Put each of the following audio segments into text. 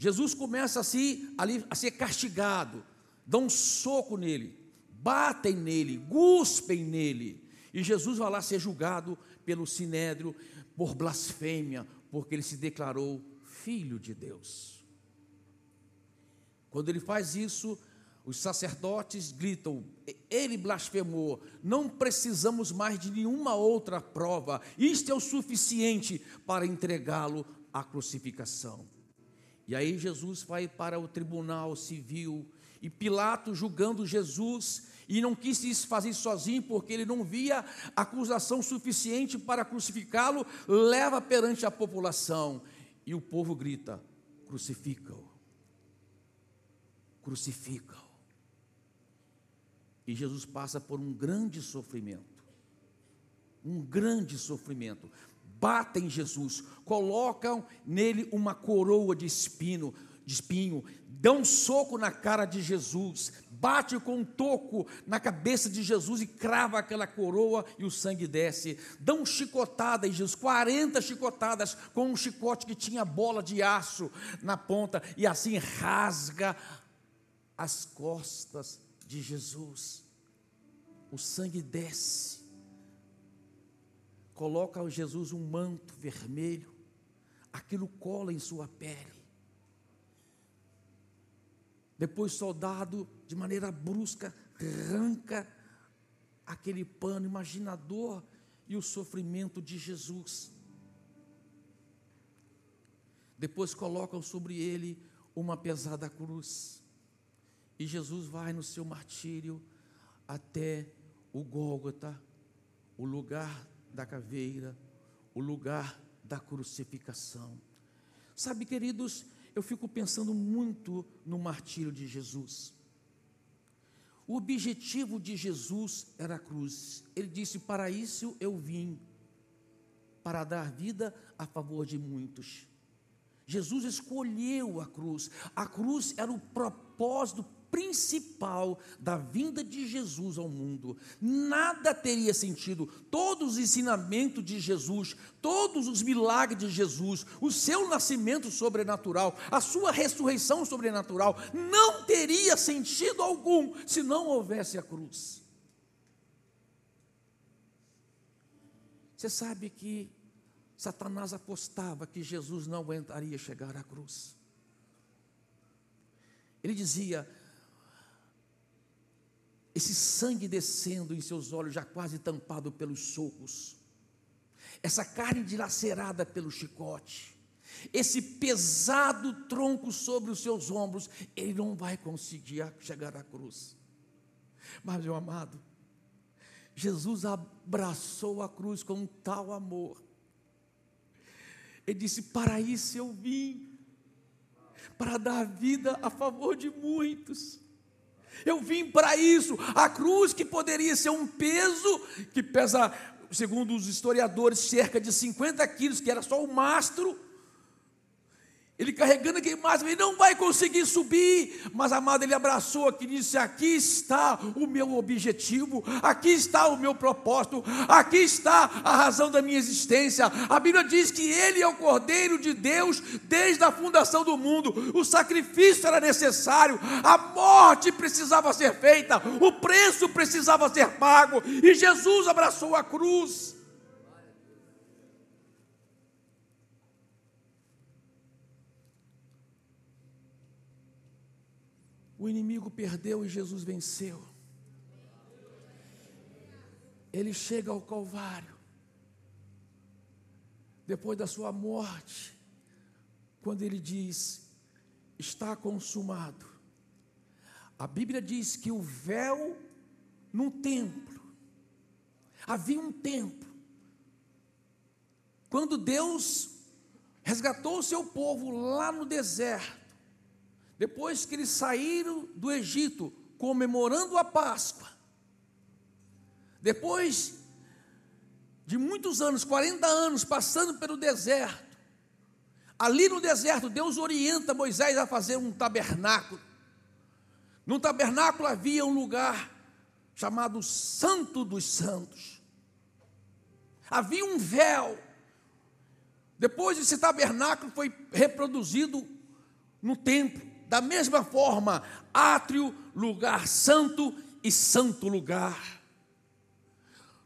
Jesus começa a, se, ali, a ser castigado, dão um soco nele, batem nele, guspem nele. E Jesus vai lá ser julgado pelo sinédrio por blasfêmia, porque ele se declarou filho de Deus. Quando ele faz isso, os sacerdotes gritam: ele blasfemou, não precisamos mais de nenhuma outra prova, isto é o suficiente para entregá-lo à crucificação. E aí Jesus vai para o tribunal civil, e Pilatos julgando Jesus, e não quis isso fazer sozinho, porque ele não via acusação suficiente para crucificá-lo, leva perante a população, e o povo grita: crucifica-o, crucifica-o. E Jesus passa por um grande sofrimento. Um grande sofrimento. Batem Jesus, colocam nele uma coroa de espinho, de espinho, dão soco na cara de Jesus, bate com um toco na cabeça de Jesus e crava aquela coroa e o sangue desce. Dão chicotada em Jesus, 40 chicotadas com um chicote que tinha bola de aço na ponta e assim rasga as costas de Jesus. O sangue desce. Coloca a Jesus um manto vermelho. Aquilo cola em sua pele. Depois, soldado, de maneira brusca, arranca aquele pano imaginador e o sofrimento de Jesus. Depois colocam sobre ele uma pesada cruz. E Jesus vai no seu martírio até o Gólgota, o lugar da caveira, o lugar da crucificação. Sabe, queridos, eu fico pensando muito no martírio de Jesus. O objetivo de Jesus era a cruz. Ele disse: Para isso eu vim, para dar vida a favor de muitos. Jesus escolheu a cruz. A cruz era o propósito principal da vinda de Jesus ao mundo. Nada teria sentido. Todos os ensinamentos de Jesus, todos os milagres de Jesus, o seu nascimento sobrenatural, a sua ressurreição sobrenatural, não teria sentido algum se não houvesse a cruz. Você sabe que Satanás apostava que Jesus não aguentaria chegar à cruz. Ele dizia: esse sangue descendo em seus olhos, já quase tampado pelos socos, essa carne dilacerada pelo chicote, esse pesado tronco sobre os seus ombros, ele não vai conseguir chegar à cruz. Mas, meu amado, Jesus abraçou a cruz com um tal amor. Ele disse: Para isso eu vim, para dar vida a favor de muitos. Eu vim para isso. A cruz que poderia ser um peso, que pesa, segundo os historiadores, cerca de 50 quilos, que era só o mastro ele carregando aquele máximo, ele não vai conseguir subir. Mas, amado, ele abraçou aqui e disse: Aqui está o meu objetivo, aqui está o meu propósito, aqui está a razão da minha existência. A Bíblia diz que ele é o Cordeiro de Deus desde a fundação do mundo. O sacrifício era necessário, a morte precisava ser feita, o preço precisava ser pago, e Jesus abraçou a cruz. O inimigo perdeu e Jesus venceu. Ele chega ao Calvário, depois da sua morte, quando ele diz: Está consumado. A Bíblia diz que o véu num templo, havia um templo. Quando Deus resgatou o seu povo lá no deserto, depois que eles saíram do Egito, comemorando a Páscoa, depois de muitos anos, 40 anos, passando pelo deserto, ali no deserto, Deus orienta Moisés a fazer um tabernáculo. No tabernáculo havia um lugar chamado Santo dos Santos. Havia um véu. Depois esse tabernáculo foi reproduzido no templo, da mesma forma, átrio, lugar santo e santo lugar.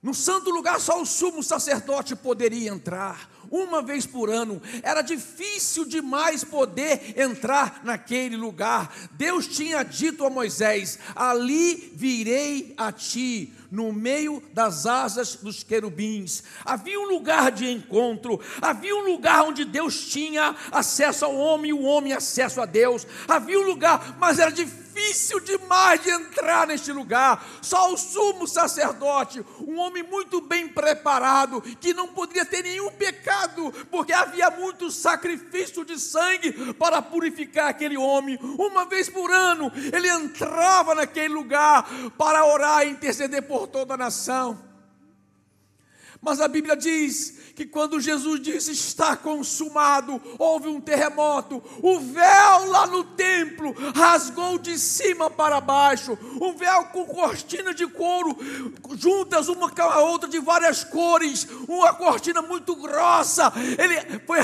No santo lugar só o sumo sacerdote poderia entrar uma vez por ano. Era difícil demais poder entrar naquele lugar. Deus tinha dito a Moisés: Ali virei a ti, no meio das asas dos querubins. Havia um lugar de encontro, havia um lugar onde Deus tinha acesso ao homem e o homem acesso a Deus. Havia um lugar, mas era difícil difícil demais de entrar neste lugar. Só o sumo sacerdote, um homem muito bem preparado, que não poderia ter nenhum pecado, porque havia muito sacrifício de sangue para purificar aquele homem. Uma vez por ano, ele entrava naquele lugar para orar e interceder por toda a nação. Mas a Bíblia diz que quando Jesus disse está consumado, houve um terremoto, o véu lá no templo rasgou de cima para baixo, um véu com cortina de couro, juntas uma com a outra de várias cores, uma cortina muito grossa, ele foi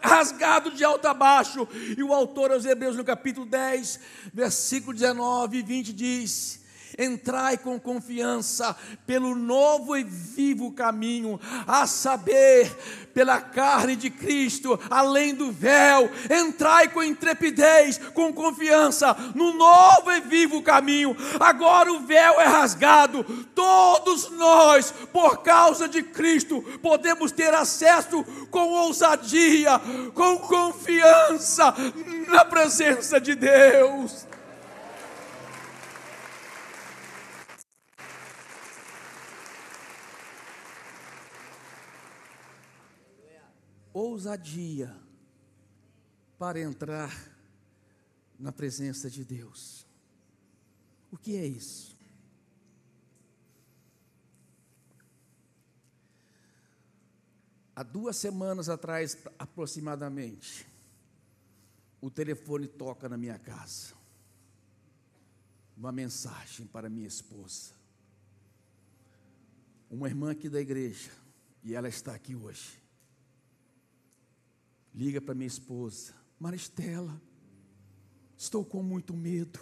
rasgado de alto a baixo, e o autor aos Hebreus no capítulo 10, versículo 19 e 20 diz: Entrai com confiança pelo novo e vivo caminho, a saber, pela carne de Cristo, além do véu. Entrai com intrepidez, com confiança, no novo e vivo caminho. Agora o véu é rasgado. Todos nós, por causa de Cristo, podemos ter acesso com ousadia, com confiança na presença de Deus. Ousadia para entrar na presença de Deus. O que é isso? Há duas semanas atrás, aproximadamente, o telefone toca na minha casa. Uma mensagem para minha esposa. Uma irmã aqui da igreja, e ela está aqui hoje liga para minha esposa: Maristela, estou com muito medo.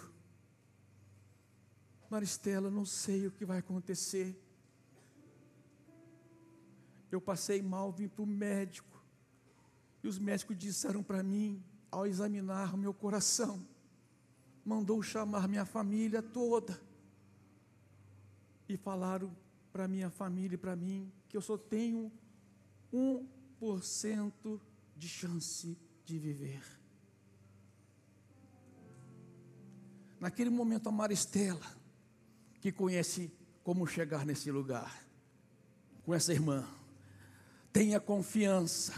Maristela, não sei o que vai acontecer. Eu passei mal, vim para o médico. E os médicos disseram para mim, ao examinar o meu coração, mandou chamar minha família toda. E falaram para minha família e para mim que eu só tenho um por cento de chance de viver. Naquele momento, a Maristela, que conhece como chegar nesse lugar, com essa irmã, tenha confiança,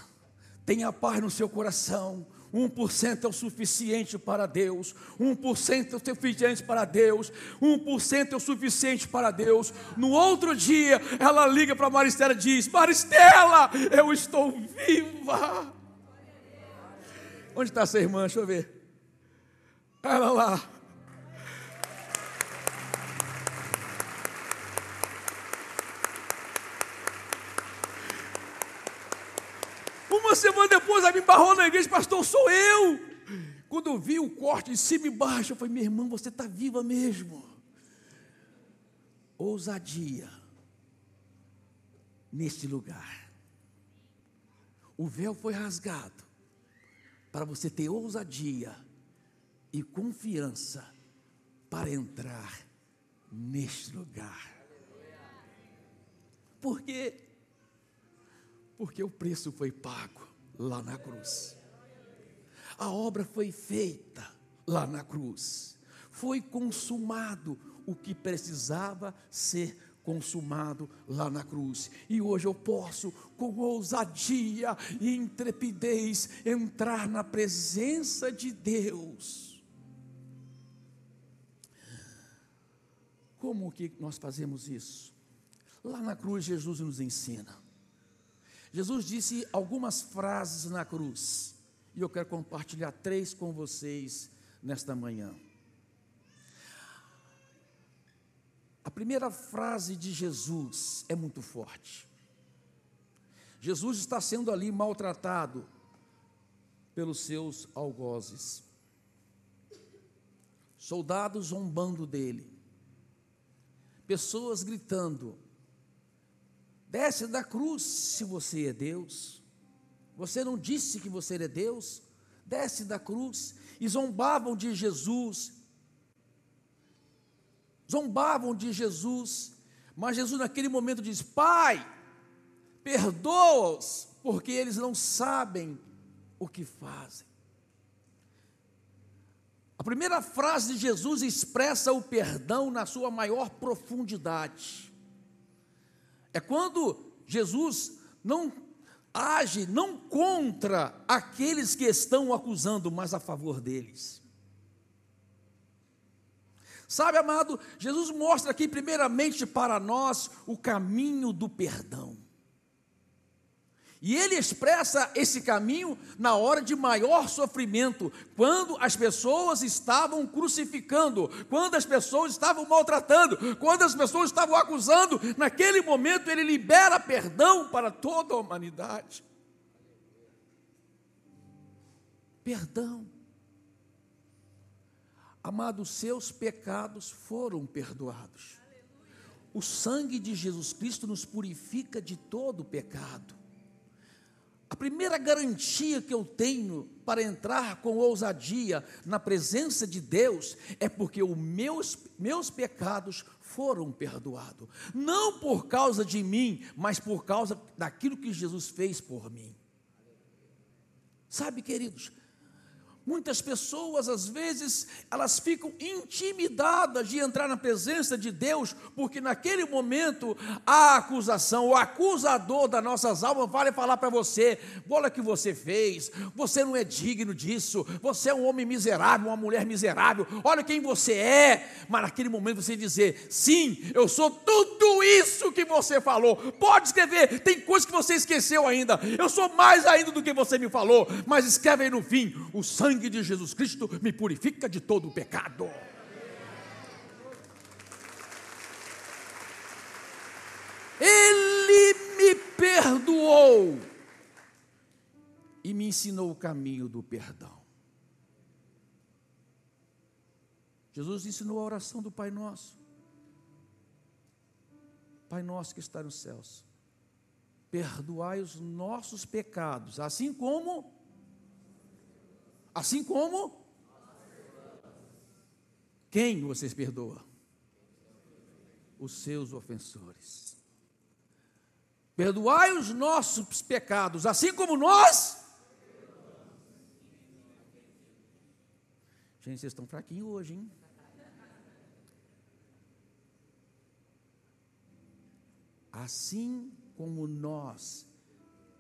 tenha paz no seu coração, 1% é o suficiente para Deus, 1% é o suficiente para Deus, 1% é o suficiente para Deus. No outro dia, ela liga para Maristela e diz: Maristela, eu estou viva. Onde está essa irmã? Deixa eu ver. Ela lá. Uma semana depois ela me barrou na igreja, pastor, sou eu. Quando eu vi o corte de cima e baixo, eu falei, minha irmã, você está viva mesmo. Ousadia neste lugar. O véu foi rasgado para você ter ousadia e confiança para entrar neste lugar. Por quê? Porque o preço foi pago lá na cruz. A obra foi feita lá na cruz. Foi consumado o que precisava ser consumado lá na cruz. E hoje eu posso, com ousadia e intrepidez, entrar na presença de Deus. Como que nós fazemos isso? Lá na cruz, Jesus nos ensina. Jesus disse algumas frases na cruz, e eu quero compartilhar três com vocês nesta manhã. A primeira frase de Jesus é muito forte. Jesus está sendo ali maltratado pelos seus algozes. Soldados zombando dele, pessoas gritando: desce da cruz se você é Deus. Você não disse que você é Deus? Desce da cruz. E zombavam de Jesus. Zombavam de Jesus. Mas Jesus, naquele momento, diz: Pai, perdoa-os, porque eles não sabem o que fazem. A primeira frase de Jesus expressa o perdão na sua maior profundidade. É quando Jesus não age não contra aqueles que estão acusando, mas a favor deles. Sabe, amado, Jesus mostra aqui primeiramente para nós o caminho do perdão. E ele expressa esse caminho na hora de maior sofrimento, quando as pessoas estavam crucificando, quando as pessoas estavam maltratando, quando as pessoas estavam acusando. Naquele momento, ele libera perdão para toda a humanidade. Perdão. Amados, seus pecados foram perdoados. O sangue de Jesus Cristo nos purifica de todo pecado. A primeira garantia que eu tenho para entrar com ousadia na presença de Deus é porque os meus, meus pecados foram perdoados. Não por causa de mim, mas por causa daquilo que Jesus fez por mim. Sabe, queridos, Muitas pessoas, às vezes, elas ficam intimidadas de entrar na presença de Deus, porque naquele momento a acusação, o acusador das nossas almas vai falar para você: olha o que você fez, você não é digno disso, você é um homem miserável, uma mulher miserável, olha quem você é. Mas naquele momento você dizer: sim, eu sou tudo isso que você falou. Pode escrever, tem coisas que você esqueceu ainda, eu sou mais ainda do que você me falou, mas escreve aí no fim: o sangue sangue de Jesus Cristo me purifica de todo o pecado. Ele me perdoou e me ensinou o caminho do perdão. Jesus ensinou a oração do Pai Nosso. Pai nosso que está nos céus, perdoai os nossos pecados, assim como Assim como quem vocês perdoam? Os seus ofensores. Perdoai os nossos pecados, assim como nós. Gente, vocês estão fraquinhos hoje, hein? Assim como nós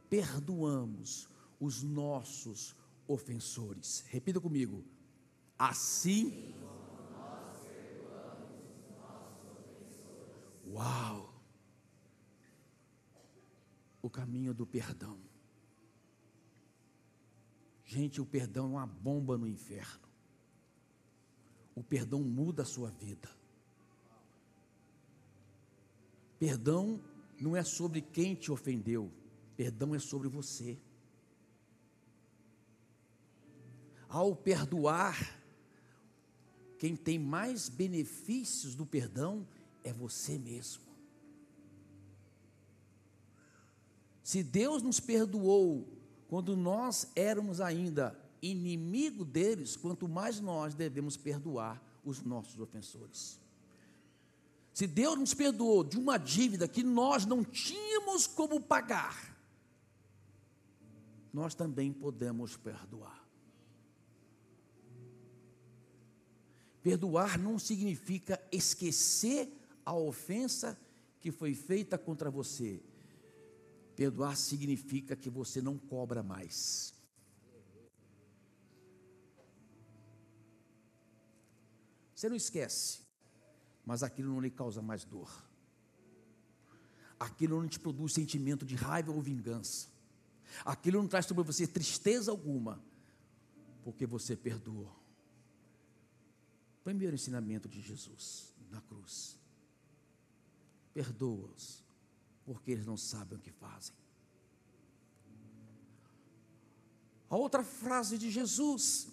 perdoamos os nossos ofensores. Repita comigo. Assim. Uau! O caminho do perdão. Gente, o perdão é uma bomba no inferno. O perdão muda a sua vida. Perdão não é sobre quem te ofendeu, perdão é sobre você. Ao perdoar, quem tem mais benefícios do perdão é você mesmo. Se Deus nos perdoou quando nós éramos ainda inimigo deles, quanto mais nós devemos perdoar os nossos ofensores. Se Deus nos perdoou de uma dívida que nós não tínhamos como pagar, nós também podemos perdoar. Perdoar não significa esquecer a ofensa que foi feita contra você. Perdoar significa que você não cobra mais. Você não esquece, mas aquilo não lhe causa mais dor. Aquilo não te produz sentimento de raiva ou vingança. Aquilo não traz sobre você tristeza alguma, porque você perdoou. Primeiro ensinamento de Jesus na cruz. Perdoa-os, porque eles não sabem o que fazem. A outra frase de Jesus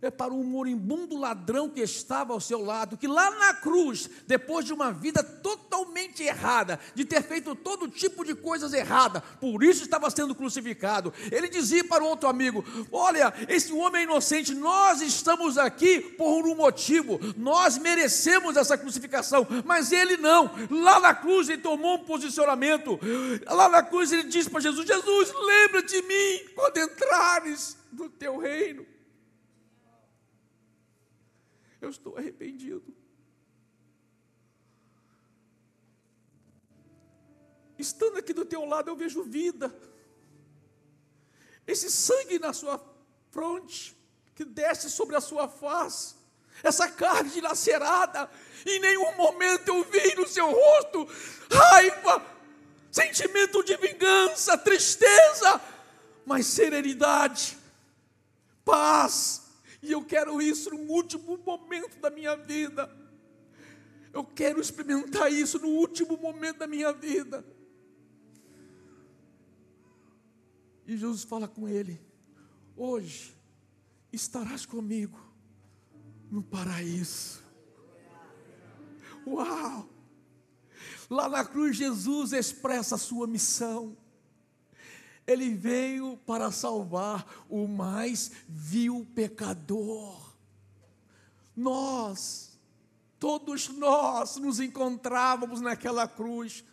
é para um moribundo ladrão que estava ao seu lado, que lá na cruz, depois de uma vida totalmente errada, de ter feito todo tipo de coisas erradas, por isso estava sendo crucificado. Ele dizia para o outro amigo: Olha, esse homem é inocente, nós estamos aqui por um motivo, nós merecemos essa crucificação, mas ele não. Lá na cruz ele tomou um posicionamento, lá na cruz ele disse para Jesus: Jesus, lembra de mim quando entrares no teu reino eu estou arrependido. Estando aqui do teu lado, eu vejo vida. Esse sangue na sua fronte, que desce sobre a sua face, essa carne dilacerada, em nenhum momento eu vi no seu rosto raiva, sentimento de vingança, tristeza, mas serenidade, paz, e eu quero isso no último momento da minha vida. Eu quero experimentar isso no último momento da minha vida. E Jesus fala com ele: Hoje estarás comigo no paraíso. Uau! Lá na cruz, Jesus expressa a sua missão ele veio para salvar o mais vil pecador. Nós, todos nós nos encontrávamos naquela cruz,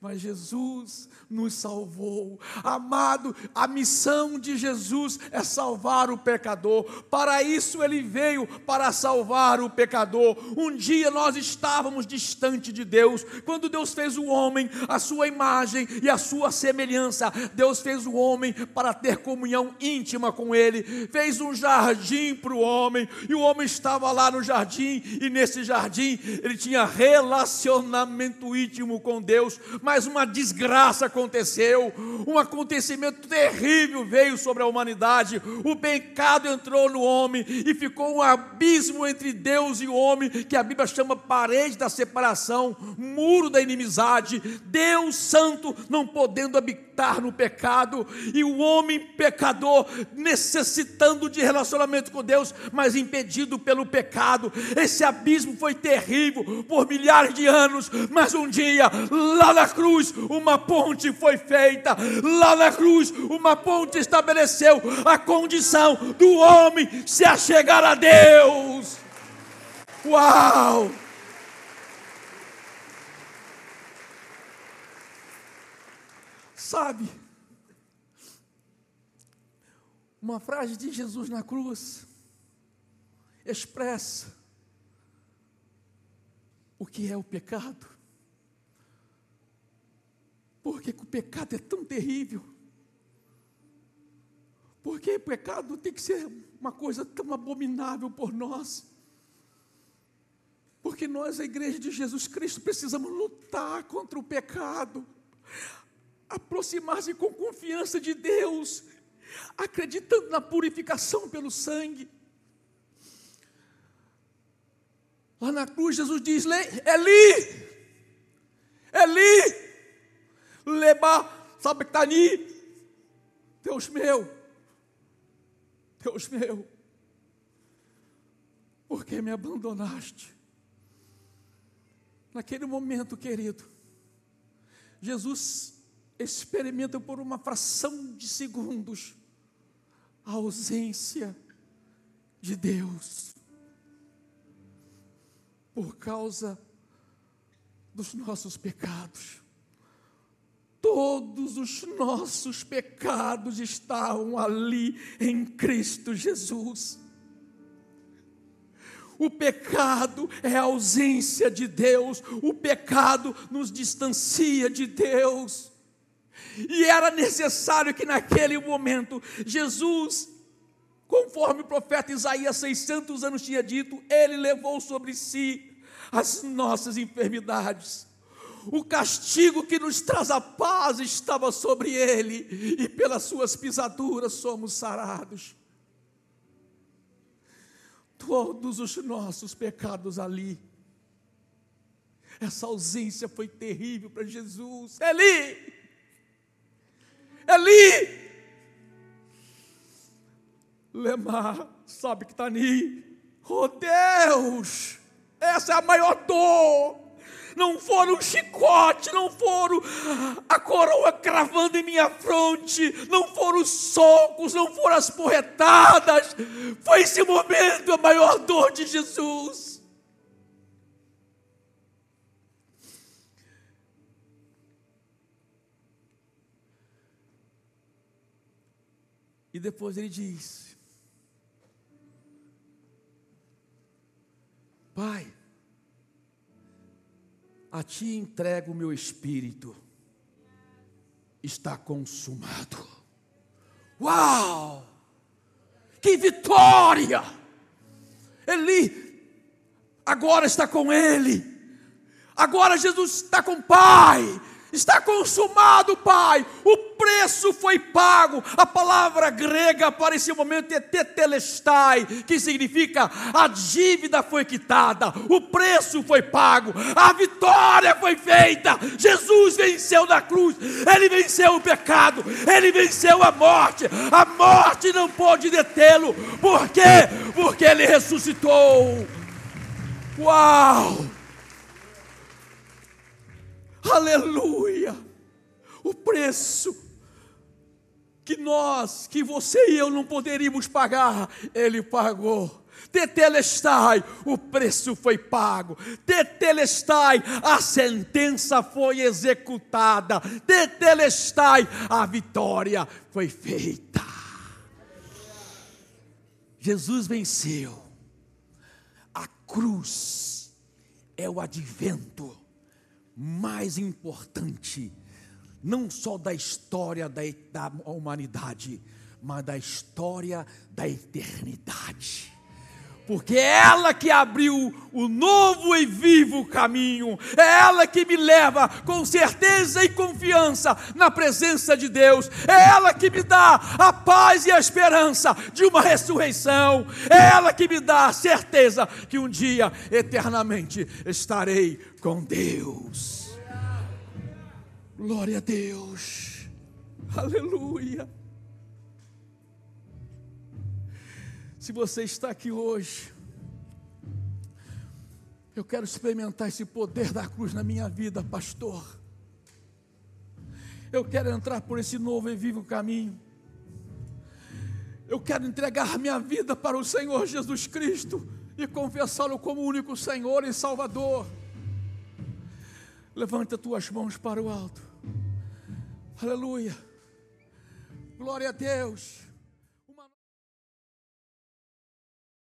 mas Jesus nos salvou. Amado, a missão de Jesus é salvar o pecador. Para isso ele veio para salvar o pecador. Um dia nós estávamos distante de Deus, quando Deus fez o homem, a sua imagem e a sua semelhança. Deus fez o homem para ter comunhão íntima com ele. Fez um jardim para o homem, e o homem estava lá no jardim, e nesse jardim ele tinha relacionamento íntimo com Deus mas uma desgraça aconteceu, um acontecimento terrível veio sobre a humanidade. O pecado entrou no homem e ficou um abismo entre Deus e o homem, que a Bíblia chama parede da separação, muro da inimizade. Deus Santo não podendo habitar no pecado e o homem pecador necessitando de relacionamento com Deus, mas impedido pelo pecado. Esse abismo foi terrível por milhares de anos, mas um dia lá na cruz, uma ponte foi feita. Lá na cruz, uma ponte estabeleceu a condição do homem se achegar a Deus. Uau! Sabe, uma frase de Jesus na cruz expressa o que é o pecado. Por que, o pecado é tão terrível? Por que o pecado tem que ser uma coisa tão abominável por nós? Porque nós, a igreja de Jesus Cristo, precisamos lutar contra o pecado, aproximar-se com confiança de Deus, acreditando na purificação pelo sangue. Lá na cruz, Jesus diz: Eli, Eli, leba sabetani. Deus meu, Deus meu, por que me abandonaste? Naquele momento, querido, Jesus experimenta por uma fração de segundos a ausência de Deus por causa dos nossos pecados. Todos os nossos pecados estavam ali em Cristo Jesus. O pecado é a ausência de Deus, o pecado nos distancia de Deus. E era necessário que naquele momento Jesus, conforme o profeta Isaías 600 anos tinha dito, ele levou sobre si as nossas enfermidades o castigo que nos traz a paz estava sobre ele, e pelas suas pisaduras somos sarados. Todos os nossos pecados ali, essa ausência foi terrível para Jesus. Eli, Eli, Lemar, sabe que está ali. Oh Deus, essa é a maior dor não foram um chicote, não foram a coroa cravando em minha fronte, não foram os socos, não foram as porretadas, foi esse momento a maior dor de Jesus. E depois ele diz: Pai, a ti entrego o meu espírito, está consumado. Uau! Que vitória! Ele agora está com ele, agora Jesus está com o Pai, Está consumado, Pai. O preço foi pago. A palavra grega para esse momento é tetelestai, que significa a dívida foi quitada, o preço foi pago, a vitória foi feita. Jesus venceu na cruz, ele venceu o pecado, ele venceu a morte. A morte não pôde detê-lo. Por quê? Porque ele ressuscitou. Uau! Aleluia! O preço que nós, que você e eu não poderíamos pagar, Ele pagou. Tetelestai, o preço foi pago. Tetelestai, a sentença foi executada. Tetelestai, a vitória foi feita. Jesus venceu. A cruz é o advento mais importante, não só da história da, da humanidade, mas da história da eternidade porque é ela que abriu o novo e vivo caminho, é ela que me leva com certeza e confiança na presença de Deus, é ela que me dá a paz e a esperança de uma ressurreição, é ela que me dá a certeza que um dia eternamente estarei com Deus. Glória a Deus, aleluia. Se você está aqui hoje, eu quero experimentar esse poder da cruz na minha vida, pastor. Eu quero entrar por esse novo e vivo caminho. Eu quero entregar minha vida para o Senhor Jesus Cristo e confessá-lo como único Senhor e Salvador. Levanta tuas mãos para o alto. Aleluia. Glória a Deus.